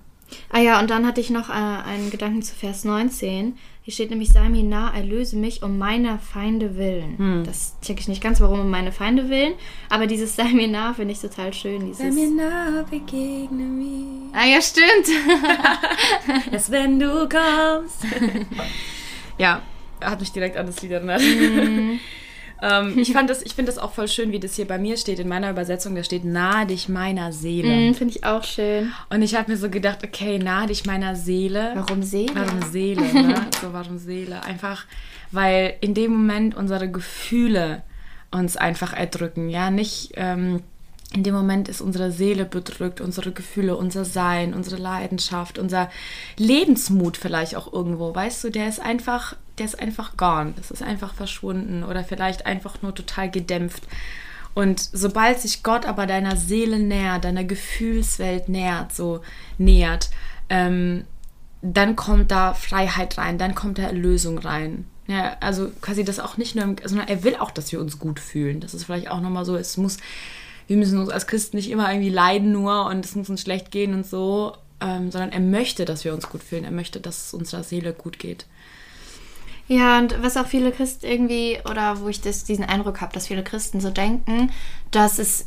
Ah ja, und dann hatte ich noch äh, einen Gedanken zu Vers 19. Hier steht nämlich, sei mir nah, erlöse mich um meiner Feinde willen. Hm. Das checke ich nicht ganz, warum um meine Feinde willen. Aber dieses sei mir nah finde ich total schön. Dieses sei mir nah, begegne mir. Ah ja, stimmt. [laughs] Erst wenn du kommst. [laughs] ja, hat mich direkt an das Lied erinnert. Mm. Ähm, [laughs] ich fand das, ich finde das auch voll schön, wie das hier bei mir steht. In meiner Übersetzung, da steht nahe dich meiner Seele. Mm, finde ich auch schön. Und ich habe mir so gedacht, okay, nahe dich meiner Seele. Warum Seele? Warum Seele, ne? so, warum Seele? Einfach, weil in dem Moment unsere Gefühle uns einfach erdrücken, ja, nicht, ähm, in dem Moment ist unsere Seele bedrückt, unsere Gefühle, unser Sein, unsere Leidenschaft, unser Lebensmut vielleicht auch irgendwo, weißt du, der ist einfach, der ist einfach gone, das ist einfach verschwunden oder vielleicht einfach nur total gedämpft. Und sobald sich Gott aber deiner Seele nähert, deiner Gefühlswelt nähert, so nähert, ähm, dann kommt da Freiheit rein, dann kommt da Erlösung rein. Ja, also quasi das auch nicht nur, im, sondern er will auch, dass wir uns gut fühlen. Das ist vielleicht auch nochmal so, es muss, wir müssen uns als Christen nicht immer irgendwie leiden nur und es muss uns schlecht gehen und so, ähm, sondern er möchte, dass wir uns gut fühlen. Er möchte, dass es unserer Seele gut geht. Ja, und was auch viele Christen irgendwie, oder wo ich das, diesen Eindruck habe, dass viele Christen so denken, dass es,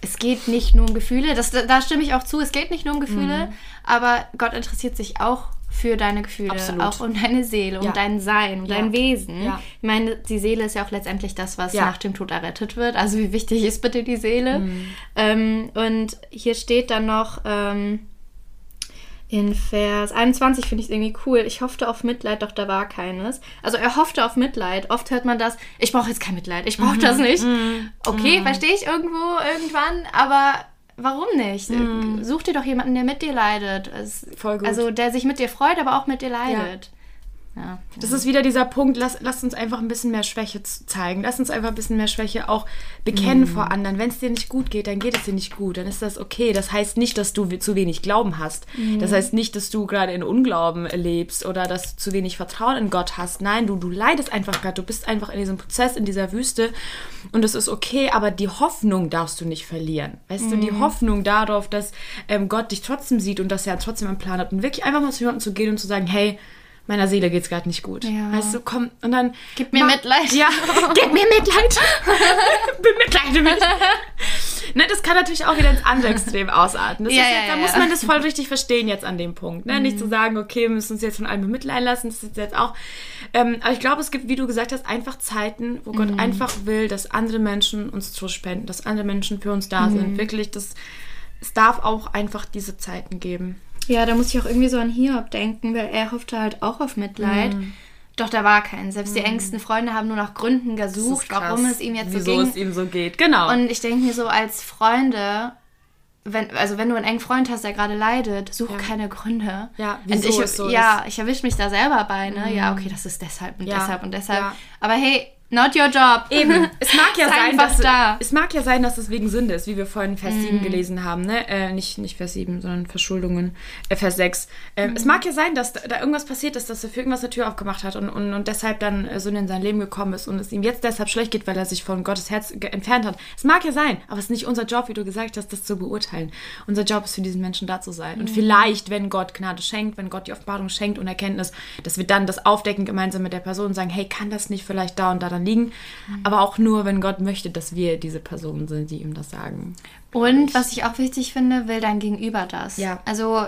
es geht nicht nur um Gefühle, das, da stimme ich auch zu, es geht nicht nur um Gefühle, mhm. aber Gott interessiert sich auch für deine Gefühle, Absolut. auch um deine Seele, um ja. dein Sein, um ja. dein Wesen. Ja. Ich meine, die Seele ist ja auch letztendlich das, was nach dem Tod errettet wird. Also wie wichtig ist bitte die Seele? Mhm. Ähm, und hier steht dann noch, ähm, in Vers 21 finde ich es irgendwie cool. Ich hoffte auf Mitleid, doch da war keines. Also er hoffte auf Mitleid. Oft hört man das, ich brauche jetzt kein Mitleid, ich brauche mhm. das nicht. Mhm. Okay, mhm. verstehe ich irgendwo, irgendwann, aber warum nicht? Mhm. Such dir doch jemanden, der mit dir leidet. Es, Voll gut. Also der sich mit dir freut, aber auch mit dir leidet. Ja. Ja, das ja. ist wieder dieser Punkt, lass, lass uns einfach ein bisschen mehr Schwäche zeigen. Lass uns einfach ein bisschen mehr Schwäche auch bekennen mm. vor anderen. Wenn es dir nicht gut geht, dann geht es dir nicht gut. Dann ist das okay. Das heißt nicht, dass du zu wenig Glauben hast. Mm. Das heißt nicht, dass du gerade in Unglauben lebst oder dass du zu wenig Vertrauen in Gott hast. Nein, du, du leidest einfach gerade. Du bist einfach in diesem Prozess, in dieser Wüste und es ist okay, aber die Hoffnung darfst du nicht verlieren. Weißt mm. du, die mhm. Hoffnung darauf, dass ähm, Gott dich trotzdem sieht und dass er trotzdem einen Plan hat und wirklich einfach mal zu jemandem zu gehen und zu sagen, hey, meiner Seele geht es gerade nicht gut. Ja. Weißt du, komm, und dann. Gib mir Mitleid. Ja, [laughs] gib mir Mitleid. [laughs] Bemitleide mich. ne, das kann natürlich auch wieder ins andere Extrem ausarten. Ja, jetzt, ja, da muss man das voll richtig verstehen jetzt an dem Punkt. Ne? Mhm. Nicht zu sagen, okay, wir müssen uns jetzt von allem bemitleiden lassen, das ist jetzt auch. Ähm, aber ich glaube, es gibt, wie du gesagt hast, einfach Zeiten, wo Gott mhm. einfach will, dass andere Menschen uns zuspenden, dass andere Menschen für uns da mhm. sind. Wirklich, das, es darf auch einfach diese Zeiten geben. Ja, da muss ich auch irgendwie so an Hiob denken, weil er hoffte halt auch auf Mitleid. Mhm. Doch da war kein. Selbst die mhm. engsten Freunde haben nur nach Gründen gesucht, warum es ihm jetzt Wieso so ging. Wieso es ihm so geht, genau. Und ich denke mir so als Freunde, wenn, also wenn du einen engen Freund hast, der gerade leidet, such ja. keine Gründe. Ja, wieso ich, es so Ja, ich erwische mich da selber bei, ne? Mhm. Ja, okay, das ist deshalb und ja. deshalb und deshalb. Ja. Aber hey, Not your job. Eben. [laughs] Es mag ja sein, dass da. es mag ja sein, dass es wegen Sünde ist, wie wir vorhin Vers mm. 7 gelesen haben, ne? Äh, nicht, nicht Vers 7, sondern Verschuldungen, äh, Vers 6. Äh, mm. Es mag ja sein, dass da, da, irgendwas passiert ist, dass er für irgendwas eine Tür aufgemacht hat und, und, und deshalb dann äh, Sünde in sein Leben gekommen ist und es ihm jetzt deshalb schlecht geht, weil er sich von Gottes Herz entfernt hat. Es mag ja sein, aber es ist nicht unser Job, wie du gesagt hast, das zu beurteilen. Unser Job ist für diesen Menschen da zu sein. Mm. Und vielleicht, wenn Gott Gnade schenkt, wenn Gott die Offenbarung schenkt und Erkenntnis, dass wir dann das aufdecken gemeinsam mit der Person und sagen, hey, kann das nicht vielleicht da und da dann liegen? Mhm. Aber auch nur, wenn Gott möchte, dass wir diese Personen sind, die ihm das sagen. Und was ich auch wichtig finde, will dein Gegenüber das. Ja. Also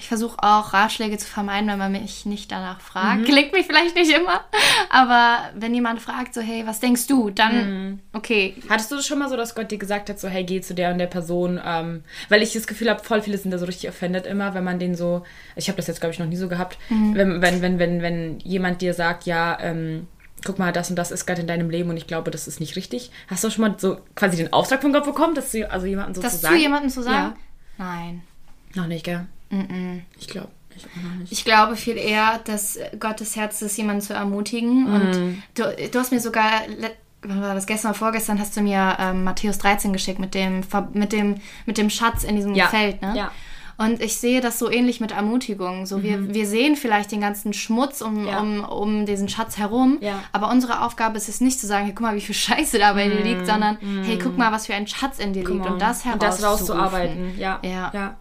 ich versuche auch Ratschläge zu vermeiden, wenn man mich nicht danach fragt. Mhm. [laughs] Klingt mich vielleicht nicht immer, aber wenn jemand fragt, so, hey, was denkst du, dann, mhm. okay. Hattest du das schon mal so, dass Gott dir gesagt hat, so, hey, geh zu der und der Person? Ähm, weil ich das Gefühl habe, voll viele sind da so richtig offended immer, wenn man den so, ich habe das jetzt, glaube ich, noch nie so gehabt, mhm. wenn, wenn, wenn, wenn, wenn jemand dir sagt, ja, ähm, guck mal, das und das ist gerade in deinem Leben und ich glaube, das ist nicht richtig. Hast du schon mal so quasi den Auftrag von Gott bekommen, dass du also jemanden so das zu sagen? zu jemandem zu sagen? Ja. Nein. Noch nicht, gell? Mm -mm. Ich glaube. Ich, ich, glaube viel eher, dass Gottes Herz ist, jemanden zu ermutigen. Mm. Und du, du hast mir sogar, wann war das gestern oder vorgestern, hast du mir ähm, Matthäus 13 geschickt mit dem, mit dem, mit dem Schatz in diesem ja. Feld, ne? Ja. Und ich sehe das so ähnlich mit Ermutigung. So, mhm. wir, wir sehen vielleicht den ganzen Schmutz um, ja. um, um diesen Schatz herum, ja. aber unsere Aufgabe ist es nicht zu sagen, hey, guck mal, wie viel Scheiße da bei mhm. dir liegt, sondern mhm. hey, guck mal, was für ein Schatz in dir liegt und das herauszuarbeiten. Und das rauszuarbeiten, ja. ja. ja.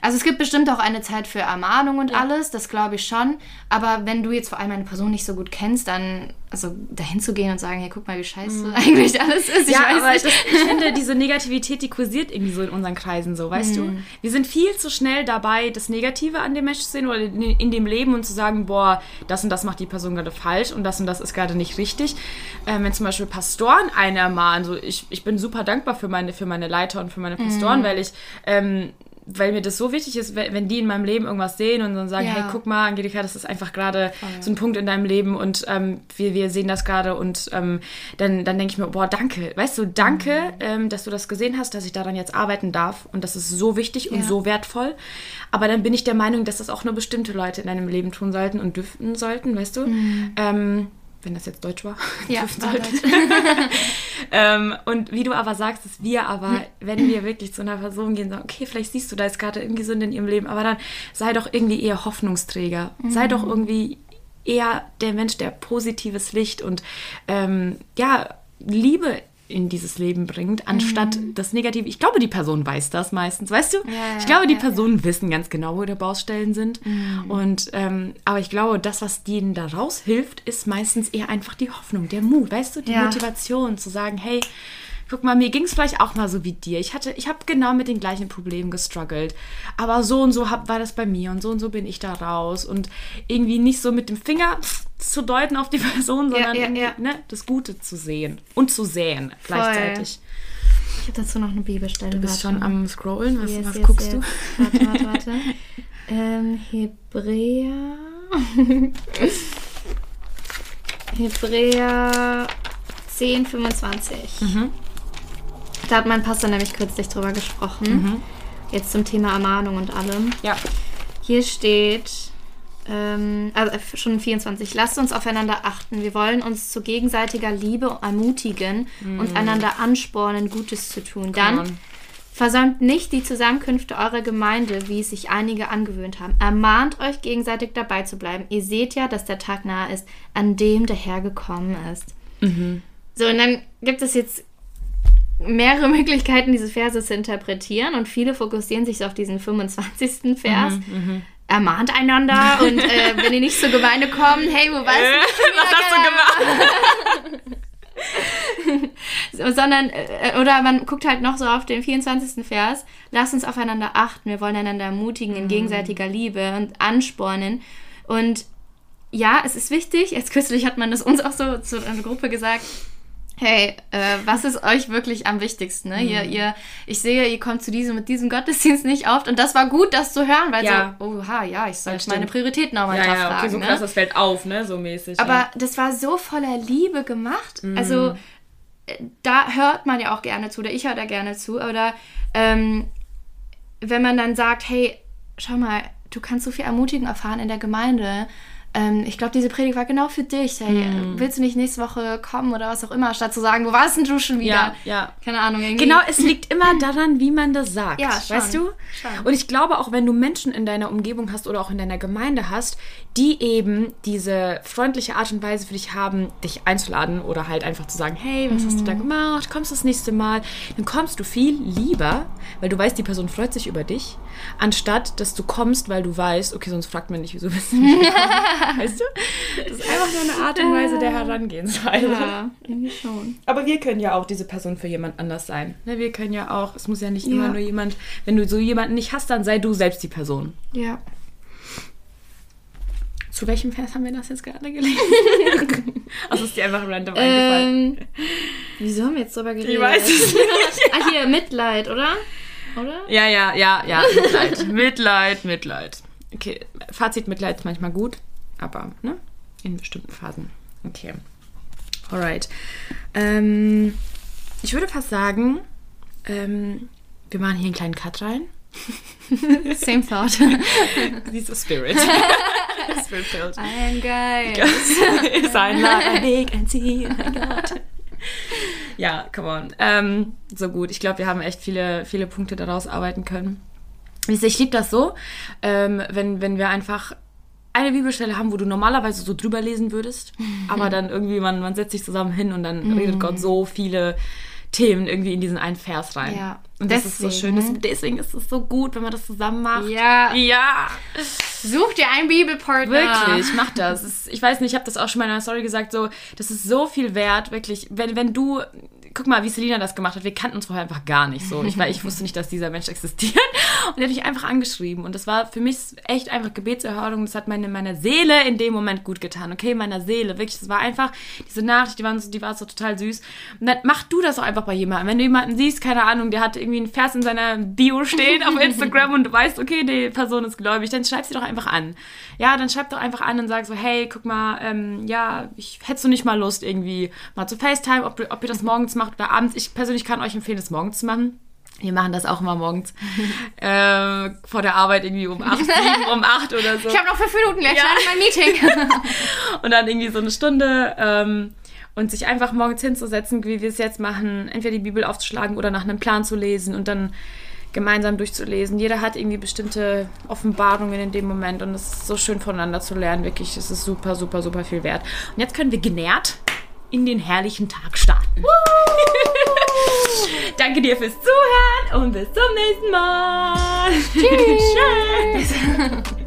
Also es gibt bestimmt auch eine Zeit für Ermahnung und ja. alles, das glaube ich schon. Aber wenn du jetzt vor allem eine Person nicht so gut kennst, dann also dahin zu gehen und sagen, hey, guck mal, wie scheiße mhm. eigentlich alles ist. Ich ja, aber das, ich finde, diese Negativität, die kursiert irgendwie so in unseren Kreisen so, weißt mhm. du? Wir sind viel zu schnell dabei, das Negative an dem Menschen zu sehen oder in dem Leben und zu sagen, boah, das und das macht die Person gerade falsch und das und das ist gerade nicht richtig. Ähm, wenn zum Beispiel Pastoren einen ermahnen, so ich, ich bin super dankbar für meine, für meine Leiter und für meine Pastoren, mhm. weil ich ähm, weil mir das so wichtig ist, wenn die in meinem Leben irgendwas sehen und dann sagen, Ja. hey, guck mal, Angelika, das ist einfach gerade so ein Punkt in deinem Leben und ähm, wir, wir sehen das gerade und ähm, dann, dann denke ich mir, boah, danke, weißt du, danke, Mhm. ähm, dass du das gesehen hast, dass ich daran jetzt arbeiten darf und das ist so wichtig und Ja. so wertvoll. Aber dann bin ich der Meinung, dass das auch nur bestimmte Leute in deinem Leben tun sollten und dürften sollten, weißt du? Ähm, wenn das jetzt Deutsch war. Mhm. [laughs] Ja, war sollten. [laughs] ähm, und wie du aber sagst, dass wir aber, wenn wir wirklich zu einer Person gehen, sagen, okay, vielleicht siehst du da jetzt gerade irgendwie Sünde in ihrem Leben, aber dann sei doch irgendwie eher Hoffnungsträger. Sei doch irgendwie eher der Mensch, der positives Licht und ähm, ja, Liebe in dieses Leben bringt, anstatt das Negative. Ich glaube, die Person weiß das meistens, weißt du? ja, ich glaube, die ja, Personen wissen ganz genau, wo ihre Baustellen sind. Und ähm, aber ich glaube, das, was denen daraus hilft, ist meistens eher einfach die Hoffnung, der Mut, weißt du, die Ja. Motivation zu sagen, hey, guck mal, mir ging es vielleicht auch mal so wie dir. Ich hatte, ich habe genau mit den gleichen Problemen gestruggelt. Aber so und so hab, war das bei mir und so und so bin ich da raus. Und irgendwie nicht so mit dem Finger zu deuten auf die [laughs] Person, sondern ja, irgendwie, ja. Ne, das Gute zu sehen und zu säen gleichzeitig. Ich habe dazu noch eine Bibelstelle. Du bist Warte. schon am Scrollen. Was, Yes, was yes, guckst yes. Warte, warte, warte. [laughs] ähm, Hebräer. [laughs] Hebräer 10, 25. Mhm. Da hat mein Pastor nämlich kürzlich drüber gesprochen. Mhm. Jetzt zum Thema Ermahnung und allem. du? Ja. Hier steht, ähm, also äh, schon 24, lasst uns aufeinander achten. Wir wollen uns zu gegenseitiger Liebe ermutigen und einander anspornen, Gutes zu tun. Dann on. versäumt nicht die Zusammenkünfte eurer Gemeinde, wie es sich einige angewöhnt haben. Ermahnt euch gegenseitig dabei zu bleiben. Ihr seht ja, dass der Tag nahe ist, an dem der Herr gekommen ist. So, und dann gibt es jetzt mehrere [laughs] Möglichkeiten, diese Verse zu interpretieren und viele fokussieren sich so auf diesen 25. Vers. Ermahnt einander und äh, [laughs] wenn ihr nicht zur Gemeinde kommt, hey, wo weißt du, was hast du gemacht? So, [laughs] sondern, äh, oder man guckt halt noch so auf den 24. Vers, lasst uns aufeinander achten, wir wollen einander ermutigen in gegenseitiger Liebe und anspornen. Und ja, es ist wichtig, jetzt kürzlich hat man das uns auch so zu einer Gruppe gesagt, hey, äh, was ist euch wirklich am wichtigsten? Ne? Ihr, ihr, ich sehe, ihr kommt zu diesem, mit diesem Gottesdienst nicht oft und das war gut, das zu hören, weil Ja. so, oha, ja, ich sollte stimmt. meine Prioritäten auch mal Ja, ja, okay, so ne? krass, das fällt auf, ne, so mäßig. Aber ja. das war so voller Liebe gemacht. Mhm. Also äh, da hört man ja auch gerne zu, oder ich höre da gerne zu. Oder ähm, wenn man dann sagt, hey, schau mal, du kannst so viel Ermutigung erfahren in der Gemeinde. Ähm, ich glaube, diese Predigt war genau für dich. Hey, Mhm. willst du nicht nächste Woche kommen oder was auch immer, statt zu sagen, wo warst denn du schon wieder? Ja, ja. Keine Ahnung. Irgendwie. Genau, es liegt immer daran, wie man das sagt. Ja, schon. weißt du? Schon. Und ich glaube, auch wenn du Menschen in deiner Umgebung hast oder auch in deiner Gemeinde hast, die eben diese freundliche Art und Weise für dich haben, dich einzuladen oder halt einfach zu sagen, hey, was hast du Mhm. da gemacht? Kommst du das nächste Mal? Dann kommst du viel lieber, weil du weißt, die Person freut sich über dich, anstatt dass du kommst, weil du weißt, okay, sonst fragt man nicht, wieso bist du nicht gekommen? [laughs] weißt du? Das ist einfach nur eine Art und Weise der Herangehensweise. Ja, irgendwie schon. Aber wir können ja auch diese Person für jemand anders sein. Ne, Wir können ja auch, es muss ja nicht Ja. immer nur jemand, wenn du so jemanden nicht hast, dann sei du selbst die Person. Ja. Zu welchem Vers haben wir das jetzt gerade gelesen? [laughs] also ist dir einfach random eingefallen. Ähm, wieso haben wir jetzt darüber geredet? Ich weiß es nicht. Ah, hier, Mitleid, oder? Oder? Ja, ja, ja, ja, [laughs] Mitleid. Mitleid, Mitleid. Okay, Fazit, Mitleid ist manchmal gut, aber ne, in bestimmten Phasen. Okay. Alright. Ähm, ich würde fast sagen, ähm, wir machen hier einen kleinen Cut rein. [laughs] Same thought. [laughs] Siehst du Spirit. Spirit filled. Ein geil. ist ein langer Weg, ein Ziel, mein Gott. Ja, come on. Ähm, so gut. Ich glaube, wir haben echt viele, viele Punkte daraus arbeiten können. Ich liebe das so, ähm, wenn, wenn wir einfach eine Bibelstelle haben, wo du normalerweise so drüber lesen würdest, [laughs] aber dann irgendwie, man, man setzt sich zusammen hin und dann redet Gott so viele Themen irgendwie in diesen einen Vers rein. Ja, Und das ist so schön. deswegen. Das, deswegen ist es so gut, wenn man das zusammen macht. Ja. Ja. Such dir einen Bibelpartner. Wirklich, mach das. Ist, ich weiß nicht, ich habe das auch schon mal in einer Story gesagt, so, das ist so viel wert, wirklich. Wenn, wenn du guck mal, wie Selina das gemacht hat. Wir kannten uns vorher einfach gar nicht so. Ich, ich wusste nicht, dass dieser Mensch existiert. Und er hat mich einfach angeschrieben. Und das war für mich echt einfach Gebetserhörung. Das hat meine, meiner Seele in dem Moment gut getan. Okay, meiner Seele. Wirklich, das war einfach, diese Nachricht, die, waren so, die war so total süß. Und dann mach du das auch einfach bei jemandem. Wenn du jemanden siehst, keine Ahnung, der hat irgendwie einen Vers in seiner Bio stehen auf Instagram und du weißt, okay, die Person ist gläubig, dann schreib sie doch einfach an. Ja, dann schreib doch einfach an und sag so, hey, guck mal, ähm, ja, ich hättest du nicht mal Lust irgendwie mal zu FaceTime, ob, ob ihr das morgens macht oder abends. Ich persönlich kann euch empfehlen, das morgens zu machen. Wir machen das auch immer morgens [laughs] äh, vor der Arbeit irgendwie um 8, 7, um 8 oder so. Ich habe noch fünf Minuten, gleich ja. mein Meeting. [laughs] und dann irgendwie so eine Stunde ähm, und sich einfach morgens hinzusetzen, wie wir es jetzt machen, entweder die Bibel aufzuschlagen oder nach einem Plan zu lesen und dann gemeinsam durchzulesen. Jeder hat irgendwie bestimmte Offenbarungen in dem Moment und es ist so schön voneinander zu lernen. Wirklich, es ist super, super, super viel wert. Und jetzt können wir genährt in den herrlichen Tag starten. [laughs] Danke dir fürs Zuhören und bis zum nächsten Mal. Tschüss. [laughs] Tschüss.